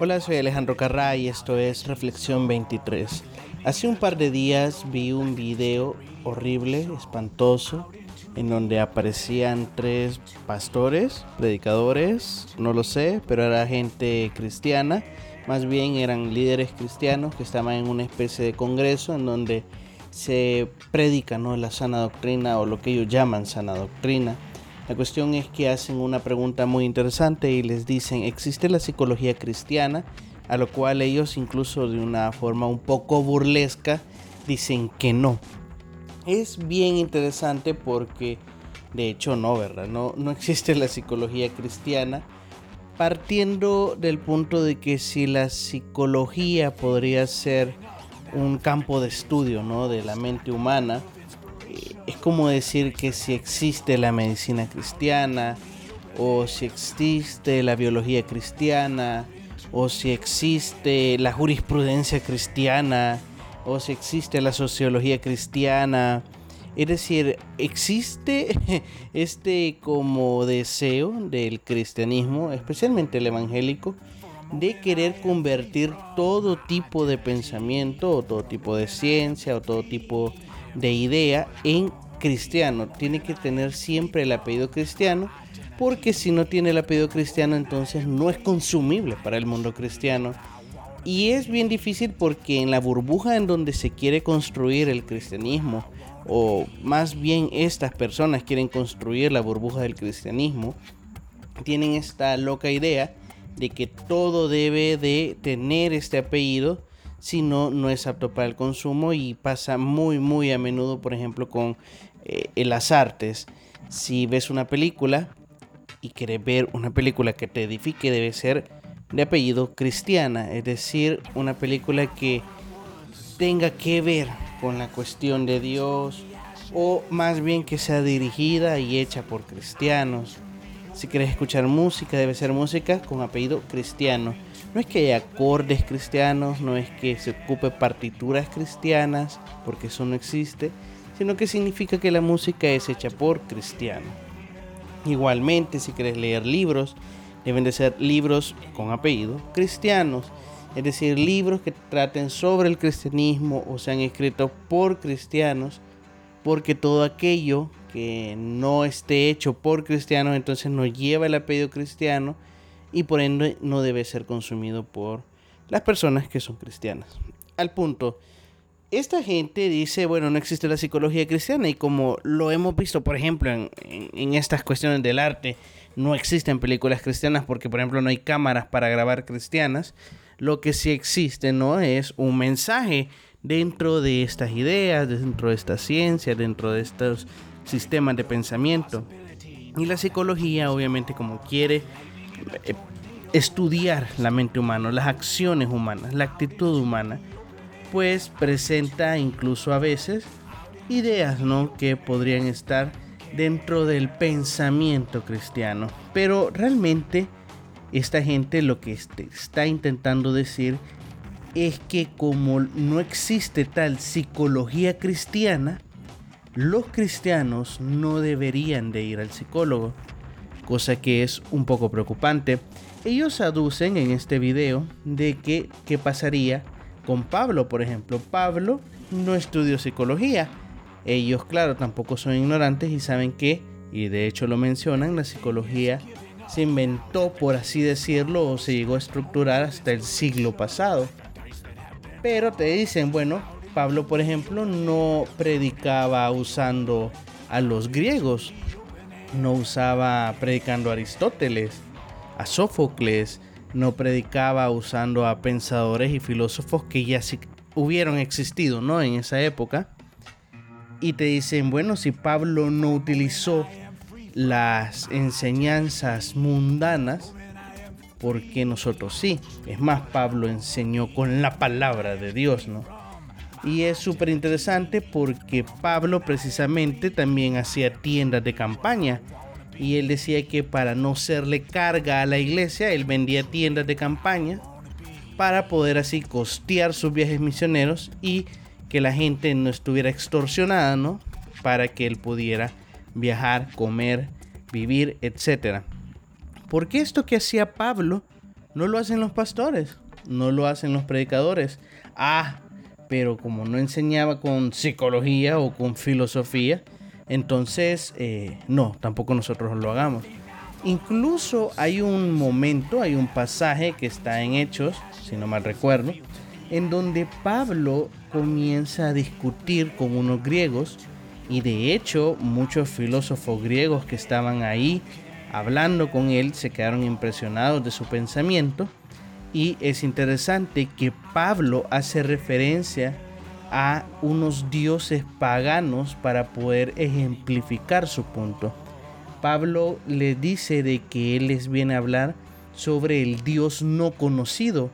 Hola, soy Alejandro Carrá y esto es Reflexión 23. Hace un par de días vi un video horrible, espantoso, en donde aparecían tres pastores, predicadores, no lo sé, pero era gente cristiana, más bien eran líderes cristianos que estaban en una especie de congreso en donde se predica ¿no? la sana doctrina o lo que ellos llaman sana doctrina. La cuestión es que hacen una pregunta muy interesante y les dicen, ¿existe la psicología cristiana? A lo cual ellos incluso de una forma un poco burlesca dicen que no. Es bien interesante porque de hecho no, ¿verdad? No, no existe la psicología cristiana. Partiendo del punto de que si la psicología podría ser un campo de estudio ¿no? de la mente humana, es como decir que si existe la medicina cristiana, o si existe la biología cristiana, o si existe la jurisprudencia cristiana, o si existe la sociología cristiana. Es decir, existe este como deseo del cristianismo, especialmente el evangélico, de querer convertir todo tipo de pensamiento, o todo tipo de ciencia, o todo tipo de de idea en cristiano. Tiene que tener siempre el apellido cristiano, porque si no tiene el apellido cristiano, entonces no es consumible para el mundo cristiano. Y es bien difícil porque en la burbuja en donde se quiere construir el cristianismo, o más bien estas personas quieren construir la burbuja del cristianismo, tienen esta loca idea de que todo debe de tener este apellido si no, no es apto para el consumo y pasa muy, muy a menudo, por ejemplo, con eh, las artes. Si ves una película y quieres ver una película que te edifique, debe ser de apellido cristiana, es decir, una película que tenga que ver con la cuestión de Dios o más bien que sea dirigida y hecha por cristianos. Si quieres escuchar música, debe ser música con apellido cristiano. No es que haya acordes cristianos, no es que se ocupe partituras cristianas, porque eso no existe, sino que significa que la música es hecha por cristianos. Igualmente, si quieres leer libros, deben de ser libros con apellido cristianos, es decir, libros que traten sobre el cristianismo o sean escritos por cristianos, porque todo aquello que no esté hecho por cristianos, entonces no lleva el apellido cristiano y por ende no debe ser consumido por las personas que son cristianas. Al punto, esta gente dice, bueno, no existe la psicología cristiana y como lo hemos visto, por ejemplo, en, en, estas cuestiones del arte, no existen películas cristianas porque, por ejemplo, no hay cámaras para grabar cristianas. Lo que sí existe, ¿no? Es un mensaje dentro de estas ideas, dentro de esta ciencia, dentro de estos sistemas de pensamiento. Y la psicología, obviamente, como quiere estudiar la mente humana, las acciones humanas, la actitud humana, pues presenta incluso a veces ideas ¿no? que podrían estar dentro del pensamiento cristiano. Pero realmente esta gente lo que este, está intentando decir es que como no existe tal psicología cristiana, los cristianos no deberían de ir al psicólogo, cosa que es un poco preocupante. Ellos aducen en este video de que qué pasaría con Pablo, por ejemplo. Pablo no estudió psicología. Ellos, claro, tampoco son ignorantes y saben que, y de hecho lo mencionan, la psicología se inventó, por así decirlo, o se llegó a estructurar hasta el siglo pasado. Pero te dicen, bueno, Pablo, por ejemplo, no predicaba usando a los griegos, no usaba predicando a Aristóteles, a Sófocles, no predicaba usando a pensadores y filósofos que ya hubieron existido, ¿no? En esa época. Y te dicen, bueno, si Pablo no utilizó las enseñanzas mundanas, ¿por qué nosotros sí? Es más, Pablo enseñó con la palabra de Dios, ¿no? Y es súper interesante porque Pablo precisamente también hacía tiendas de campaña. Y él decía que para no serle carga a la iglesia, él vendía tiendas de campaña para poder así costear sus viajes misioneros y que la gente no estuviera extorsionada, ¿no? Para que él pudiera viajar, comer, vivir, etc. Porque esto que hacía Pablo No lo hacen los pastores, no lo hacen los predicadores. Ah, pero como no enseñaba con psicología o con filosofía, entonces eh, no, tampoco nosotros lo hagamos. Incluso hay un momento, hay un pasaje que está en Hechos, si no mal recuerdo, en donde Pablo comienza a discutir con unos griegos y de hecho muchos filósofos griegos que estaban ahí hablando con él se quedaron impresionados de su pensamiento y es interesante que Pablo hace referencia a unos dioses paganos para poder ejemplificar su punto. Pablo le dice de que él les viene a hablar sobre el Dios no conocido.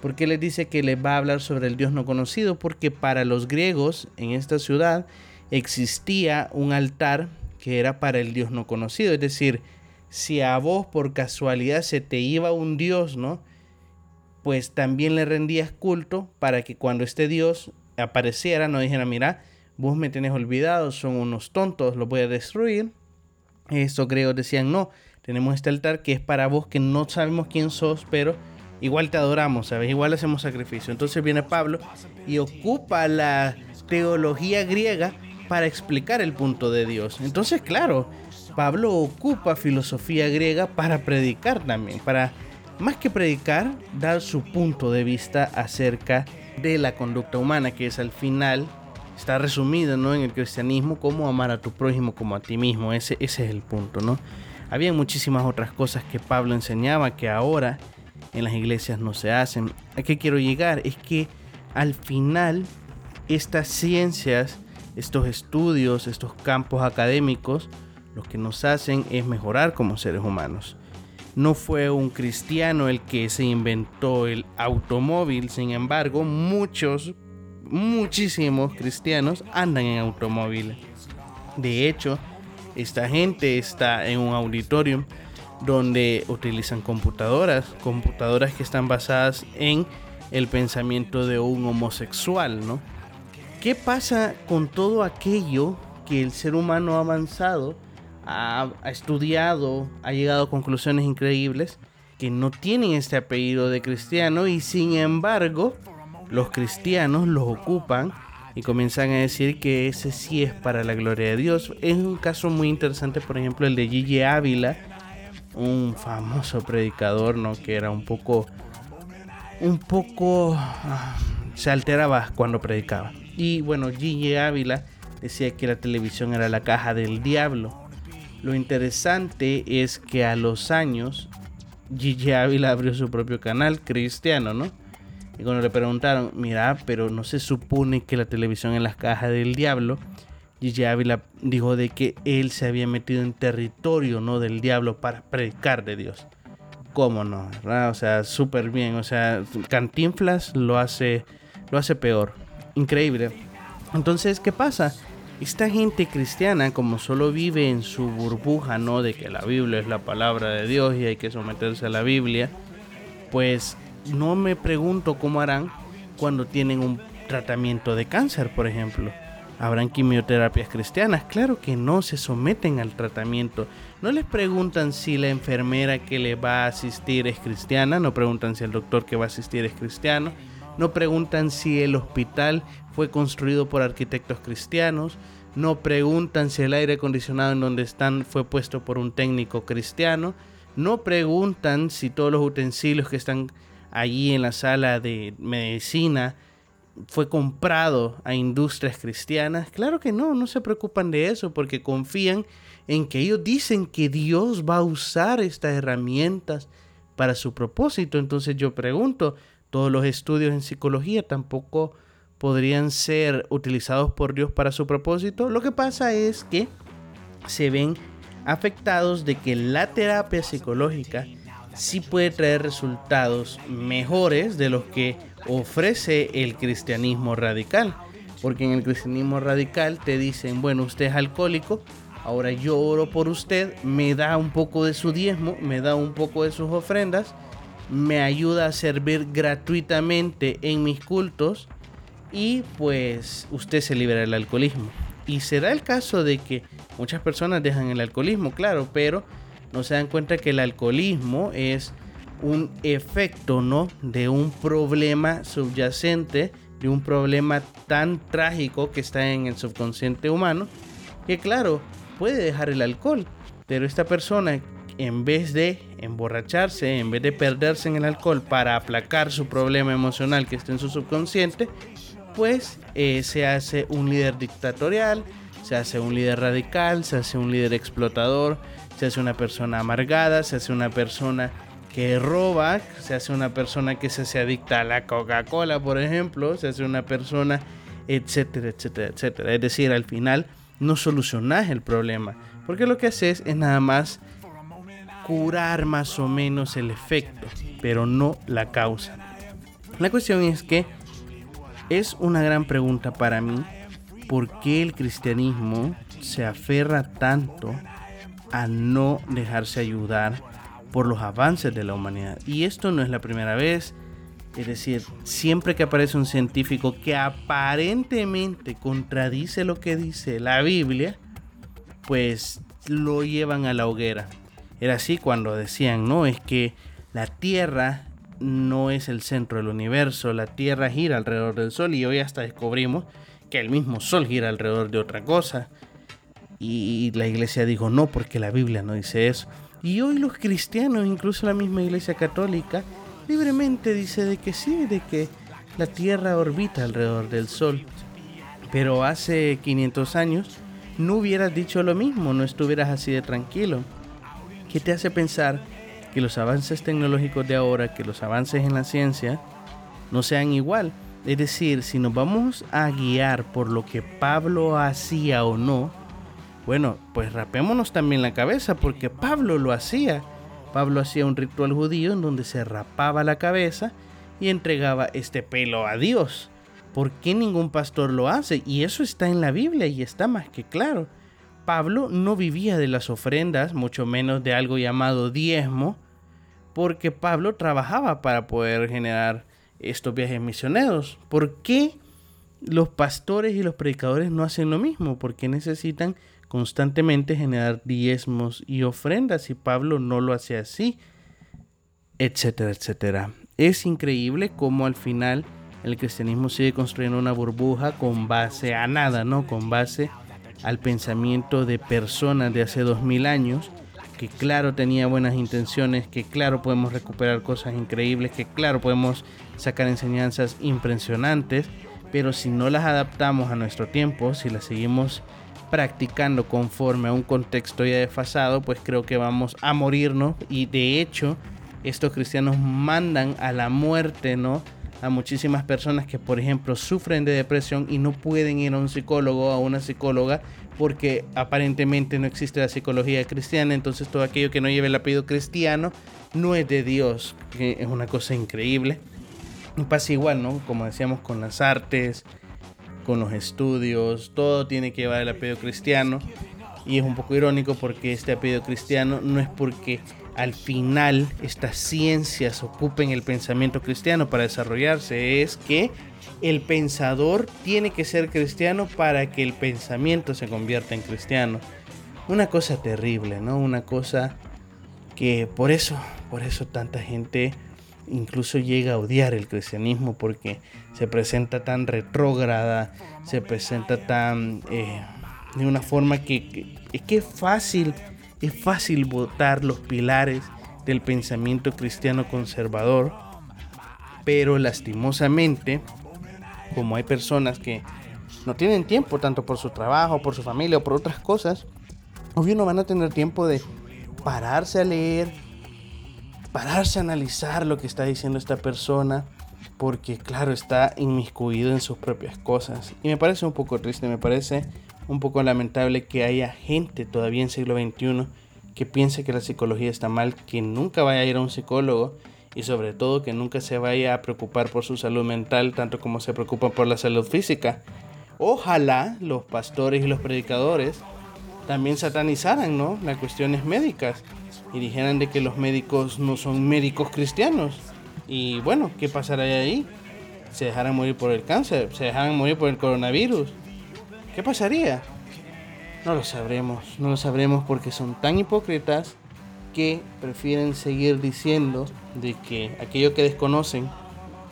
¿Por qué les dice que les va a hablar sobre el Dios no conocido? Porque para los griegos en esta ciudad existía un altar que era para el Dios no conocido. Es decir, si a vos por casualidad se te iba un Dios, ¿no? Pues también le rendías culto para que cuando este Dios apareciera no dijera, mira, vos me tenés olvidado, son unos tontos, los voy a destruir. Estos griegos decían, no, tenemos este altar que es para vos que no sabemos quién sos, pero igual te adoramos, ¿sabes? Igual hacemos sacrificio. Entonces viene Pablo y ocupa la teología griega para explicar el punto de Dios. Entonces, claro, Pablo ocupa filosofía griega para predicar también, para más que predicar, dar su punto de vista acerca de la conducta humana, que es al final está resumido ¿no? en el cristianismo como amar a tu prójimo como a ti mismo. Ese, ese es el punto, ¿no? Había muchísimas otras cosas que Pablo enseñaba que ahora en las iglesias no se hacen. ¿A qué quiero llegar? Es que al final estas ciencias, estos estudios, estos campos académicos, lo que nos hacen es mejorar como seres humanos. No fue un cristiano el que se inventó el automóvil, sin embargo, muchos muchísimos cristianos andan en automóviles. De hecho, esta gente está en un auditorium donde utilizan computadoras, computadoras que están basadas en el pensamiento de un homosexual, ¿no? ¿Qué pasa con todo aquello que el ser humano ha avanzado, ha, ha estudiado, ha llegado a conclusiones increíbles que no tienen este apellido de cristiano y sin embargo los cristianos los ocupan y comienzan a decir que ese sí es para la gloria de Dios. Es un caso muy interesante, por ejemplo, el de Gigi Ávila, un famoso predicador, ¿no? Que era un poco, un poco, ah, se alteraba cuando predicaba. Y bueno, Gigi Ávila decía que la televisión era la caja del diablo. Lo interesante es que a los años Gigi Ávila abrió su propio canal cristiano, ¿no? Y cuando le preguntaron, mira, pero no se supone que la televisión es la caja del diablo, Gigi Ávila dijo de que él se había metido en territorio no del diablo para predicar de Dios. ¿Cómo no? O sea, súper bien. O sea, Cantinflas lo hace, lo hace peor. Increíble. Entonces, ¿qué pasa? Esta gente cristiana, como solo vive en su burbuja, ¿no? De que la Biblia es la palabra de Dios y hay que someterse a la Biblia, pues no me pregunto cómo harán cuando tienen un tratamiento de cáncer, por ejemplo. ¿Habrán quimioterapias cristianas? Claro que no, se someten al tratamiento. No les preguntan si la enfermera que le va a asistir es cristiana, no preguntan si el doctor que va a asistir es cristiano, no preguntan si el hospital fue construido por arquitectos cristianos, no preguntan si el aire acondicionado en donde están fue puesto por un técnico cristiano, no preguntan si todos los utensilios que están allí en la sala de medicina fue comprado a industrias cristianas? Claro que no, no se preocupan de eso porque confían en que ellos dicen que Dios va a usar estas herramientas para su propósito. Entonces yo pregunto, todos los estudios en psicología tampoco podrían ser utilizados por Dios para su propósito. Lo que pasa es que se ven afectados de que la terapia psicológica sí puede traer resultados mejores de los que ofrece el cristianismo radical. Porque en el cristianismo radical te dicen, bueno, usted es alcohólico, ahora yo oro por usted, me da un poco de su diezmo, me da un poco de sus ofrendas, me ayuda a servir gratuitamente en mis cultos y pues usted se libera del alcoholismo. Y se da el caso de que muchas personas dejan el alcoholismo, claro, pero no se dan cuenta que el alcoholismo es un efecto, ¿no? De un problema subyacente, de un problema tan trágico que está en el subconsciente humano, que claro, puede dejar el alcohol, pero esta persona en vez de emborracharse, en vez de perderse en el alcohol para aplacar su problema emocional que está en su subconsciente, pues eh, se hace un líder dictatorial, se hace un líder radical, se hace un líder explotador, se hace una persona amargada, se hace una persona que roba, se hace una persona que se hace adicta a la Coca-Cola, por ejemplo, se hace una persona, etcétera, etcétera, etcétera. Es decir, al final no solucionas el problema, porque lo que haces es nada más curar más o menos el efecto, pero no la causa. La cuestión es que es una gran pregunta para mí por qué el cristianismo se aferra tanto a no dejarse ayudar por los avances de la humanidad. Y esto no es la primera vez. Es decir, siempre que aparece un científico que aparentemente contradice lo que dice la Biblia, pues lo llevan a la hoguera. Era así cuando decían, no, es que la Tierra no es el centro del universo, la Tierra gira alrededor del Sol y hoy hasta descubrimos que el mismo Sol gira alrededor de otra cosa. Y la iglesia dijo, no, porque la Biblia no dice eso. Y hoy los cristianos, incluso la misma iglesia católica, libremente dice de que sí, de que la Tierra orbita alrededor del Sol. Pero hace 500 años no hubieras dicho lo mismo, no estuvieras así de tranquilo. ¿Qué te hace pensar que los avances tecnológicos de ahora, que los avances en la ciencia, no sean igual? Es decir, si nos vamos a guiar por lo que Pablo hacía o no, bueno, pues rapémonos también la cabeza porque Pablo lo hacía. Pablo hacía un ritual judío en donde se rapaba la cabeza y entregaba este pelo a Dios. ¿Por qué ningún pastor lo hace? Y eso está en la Biblia y está más que claro. Pablo no vivía de las ofrendas, mucho menos de algo llamado diezmo, porque Pablo trabajaba para poder generar estos viajes misioneros. ¿Por qué los pastores y los predicadores no hacen lo mismo? Porque necesitan constantemente generar diezmos y ofrendas y Pablo no lo hace así, etcétera, etcétera. Es increíble cómo al final el cristianismo sigue construyendo una burbuja con base a nada, ¿no? Con base al pensamiento de personas de hace dos mil años que claro tenía buenas intenciones, que claro podemos recuperar cosas increíbles, que claro podemos sacar enseñanzas impresionantes, pero si no las adaptamos a nuestro tiempo, si las seguimos practicando conforme a un contexto ya desfasado, pues creo que vamos a morirnos y de hecho estos cristianos mandan a la muerte, ¿no? A muchísimas personas que, por ejemplo, sufren de depresión y no pueden ir a un psicólogo o a una psicóloga porque aparentemente no existe la psicología cristiana, entonces todo aquello que no lleve el apellido cristiano no es de Dios, que es una cosa increíble. Y pasa igual, ¿no? Como decíamos con las artes, con los estudios, todo tiene que llevar el apellido cristiano. Y es un poco irónico porque este apellido cristiano no es porque al final estas ciencias ocupen el pensamiento cristiano para desarrollarse, es que el pensador tiene que ser cristiano para que el pensamiento se convierta en cristiano. Una cosa terrible, ¿no? Una cosa que por eso, por eso tanta gente incluso llega a odiar el cristianismo porque se presenta tan retrógrada, se presenta tan eh, de una forma que, es que es fácil, es fácil votar los pilares del pensamiento cristiano conservador, pero lastimosamente, como hay personas que no tienen tiempo tanto por su trabajo, por su familia o por otras cosas, obvio no van a tener tiempo de pararse a leer, pararse a analizar lo que está diciendo esta persona, porque claro, está inmiscuido en sus propias cosas. Y me parece un poco triste, me parece un poco lamentable que haya gente todavía en siglo XXI que piense que la psicología está mal, que nunca vaya a ir a un psicólogo y sobre todo que nunca se vaya a preocupar por su salud mental tanto como se preocupa por la salud física. Ojalá los pastores y los predicadores también satanizaran ¿no? las cuestiones médicas y dijeran de que los médicos no son médicos cristianos. Y bueno, ¿qué pasará ahí? ¿Se dejarán morir por el cáncer? ¿Se dejarán morir por el coronavirus? ¿Qué pasaría? No lo sabremos, no lo sabremos porque son tan hipócritas que prefieren seguir diciendo de que aquello que desconocen,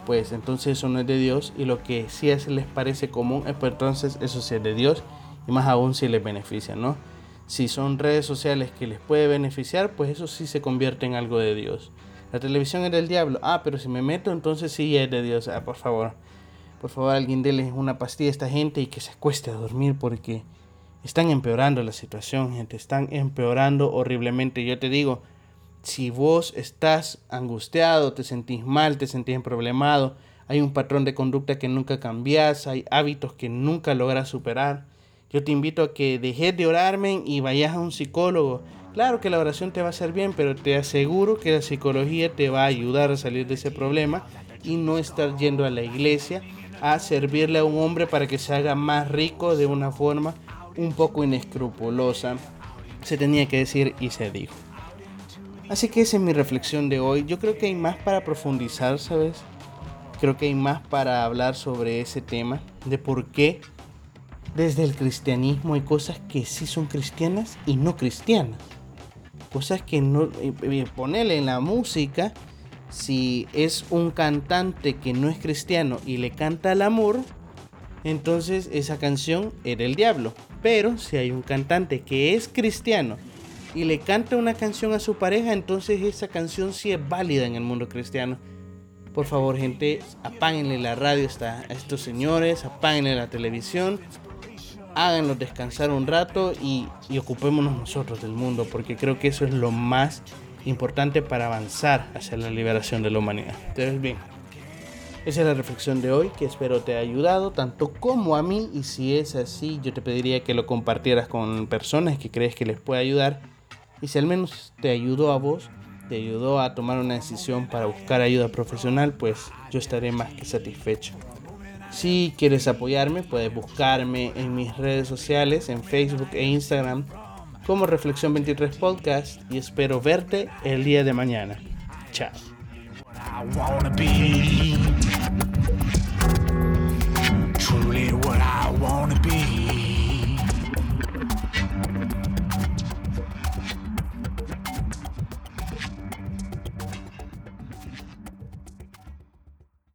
pues entonces eso no es de Dios y lo que sí les parece común, pues entonces eso sí es de Dios y más aún si les beneficia, ¿no? Si son redes sociales que les puede beneficiar, pues eso sí se convierte en algo de Dios. La televisión es del diablo. Ah, pero si me meto, entonces sí es de Dios. Ah, por favor. Por favor, alguien déle una pastilla a esta gente y que se acueste a dormir porque están empeorando la situación, gente. Están empeorando horriblemente. Yo te digo, si vos estás angustiado, te sentís mal, te sentís problemado, hay un patrón de conducta que nunca cambias, hay hábitos que nunca logras superar. Yo te invito a que dejes de orarme y vayas a un psicólogo. Claro que la oración te va a hacer bien, pero te aseguro que la psicología te va a ayudar a salir de ese problema y no estar yendo a la iglesia a servirle a un hombre para que se haga más rico de una forma un poco inescrupulosa. Se tenía que decir y se dijo. Así que esa es mi reflexión de hoy. Yo creo que hay más para profundizar, ¿sabes? Creo que hay más para hablar sobre ese tema, de por qué desde el cristianismo hay cosas que sí son cristianas y no cristianas. Cosas que no... Eh, eh, ponerle en la música si es un cantante que no es cristiano y le canta al amor, entonces esa canción era el diablo. Pero si hay un cantante que es cristiano y le canta una canción a su pareja, entonces esa canción sí es válida en el mundo cristiano. Por favor, gente, apáguenle la radio a estos señores, apáguenle la televisión, háganlos descansar un rato y, y ocupémonos nosotros del mundo, porque creo que eso es lo más importante para avanzar hacia la liberación de la humanidad. Entonces, bien, esa es la reflexión de hoy que espero te haya ayudado tanto como a mí y si es así yo te pediría que lo compartieras con personas que crees que les puede ayudar y si al menos te ayudó a vos, te ayudó a tomar una decisión para buscar ayuda profesional, pues yo estaré más que satisfecho. Si quieres apoyarme, puedes buscarme en mis redes sociales, en Facebook e Instagram como Reflexión 23 Podcast y espero verte el día de mañana. Chao.